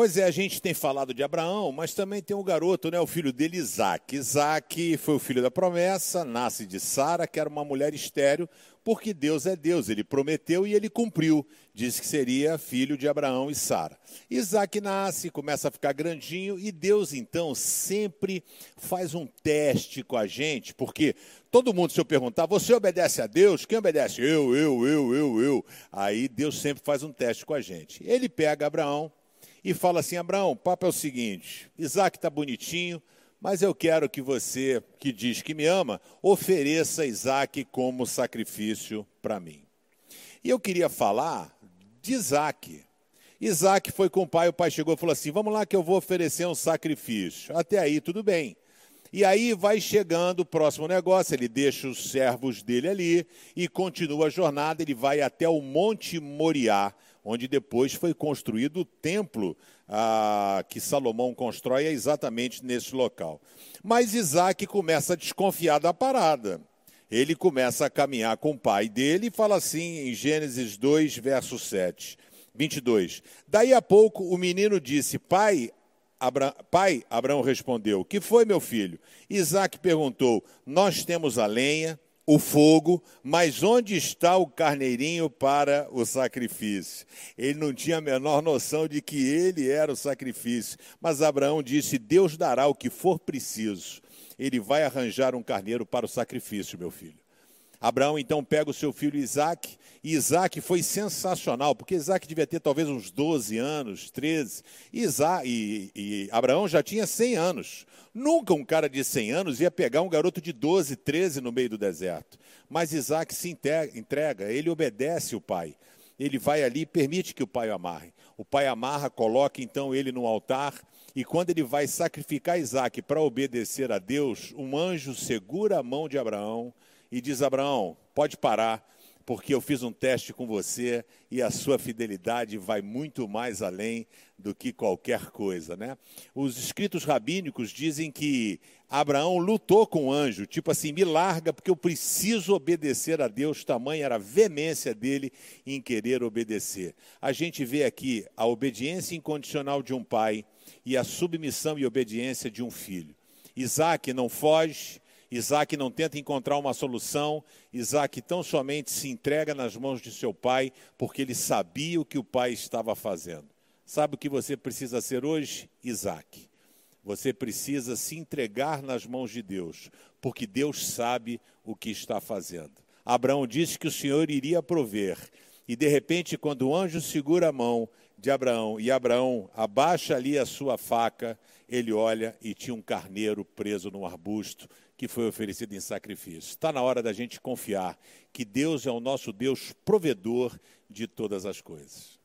Pois é, a gente tem falado de Abraão, mas também tem o um garoto, né, o filho dele, Isaac. Isaac foi o filho da promessa, nasce de Sara, que era uma mulher estéreo, porque Deus é Deus, ele prometeu e ele cumpriu. Disse que seria filho de Abraão e Sara. Isaac nasce, começa a ficar grandinho e Deus então sempre faz um teste com a gente, porque todo mundo, se eu perguntar, você obedece a Deus? Quem obedece? Eu, eu, eu, eu, eu. Aí Deus sempre faz um teste com a gente. Ele pega Abraão e fala assim: Abraão, o papo é o seguinte: Isaac está bonitinho, mas eu quero que você, que diz que me ama, ofereça Isaac como sacrifício para mim. E eu queria falar de Isaac. Isaac foi com o pai, o pai chegou e falou assim: Vamos lá que eu vou oferecer um sacrifício. Até aí tudo bem. E aí vai chegando o próximo negócio, ele deixa os servos dele ali e continua a jornada, ele vai até o Monte Moriá, onde depois foi construído o templo ah, que Salomão constrói é exatamente nesse local. Mas Isaac começa a desconfiar da parada. Ele começa a caminhar com o pai dele e fala assim em Gênesis 2, verso 7, 22. Daí a pouco o menino disse: Pai, Abra... Pai, Abraão respondeu: Que foi, meu filho? Isaac perguntou: Nós temos a lenha o fogo, mas onde está o carneirinho para o sacrifício? Ele não tinha a menor noção de que ele era o sacrifício. Mas Abraão disse: Deus dará o que for preciso. Ele vai arranjar um carneiro para o sacrifício, meu filho. Abraão então pega o seu filho Isaac, e Isaac foi sensacional, porque Isaac devia ter talvez uns 12 anos, 13, e, Isaac, e, e Abraão já tinha 100 anos. Nunca um cara de 100 anos ia pegar um garoto de 12, 13 no meio do deserto. Mas Isaac se entrega, ele obedece o pai. Ele vai ali e permite que o pai o amarre. O pai amarra, coloca então ele no altar, e quando ele vai sacrificar Isaac para obedecer a Deus, um anjo segura a mão de Abraão e diz: Abraão, pode parar, porque eu fiz um teste com você e a sua fidelidade vai muito mais além do que qualquer coisa, né? Os escritos rabínicos dizem que Abraão lutou com o anjo, tipo assim, me larga porque eu preciso obedecer a Deus, tamanha era a veemência dele em querer obedecer. A gente vê aqui a obediência incondicional de um pai e a submissão e obediência de um filho. Isaac não foge, Isaac não tenta encontrar uma solução, Isaac tão somente se entrega nas mãos de seu pai, porque ele sabia o que o pai estava fazendo. Sabe o que você precisa ser hoje? Isaac. Você precisa se entregar nas mãos de Deus, porque Deus sabe o que está fazendo. Abraão disse que o Senhor iria prover, e de repente, quando o anjo segura a mão de Abraão e Abraão abaixa ali a sua faca, ele olha e tinha um carneiro preso num arbusto que foi oferecido em sacrifício. Está na hora da gente confiar que Deus é o nosso Deus provedor de todas as coisas.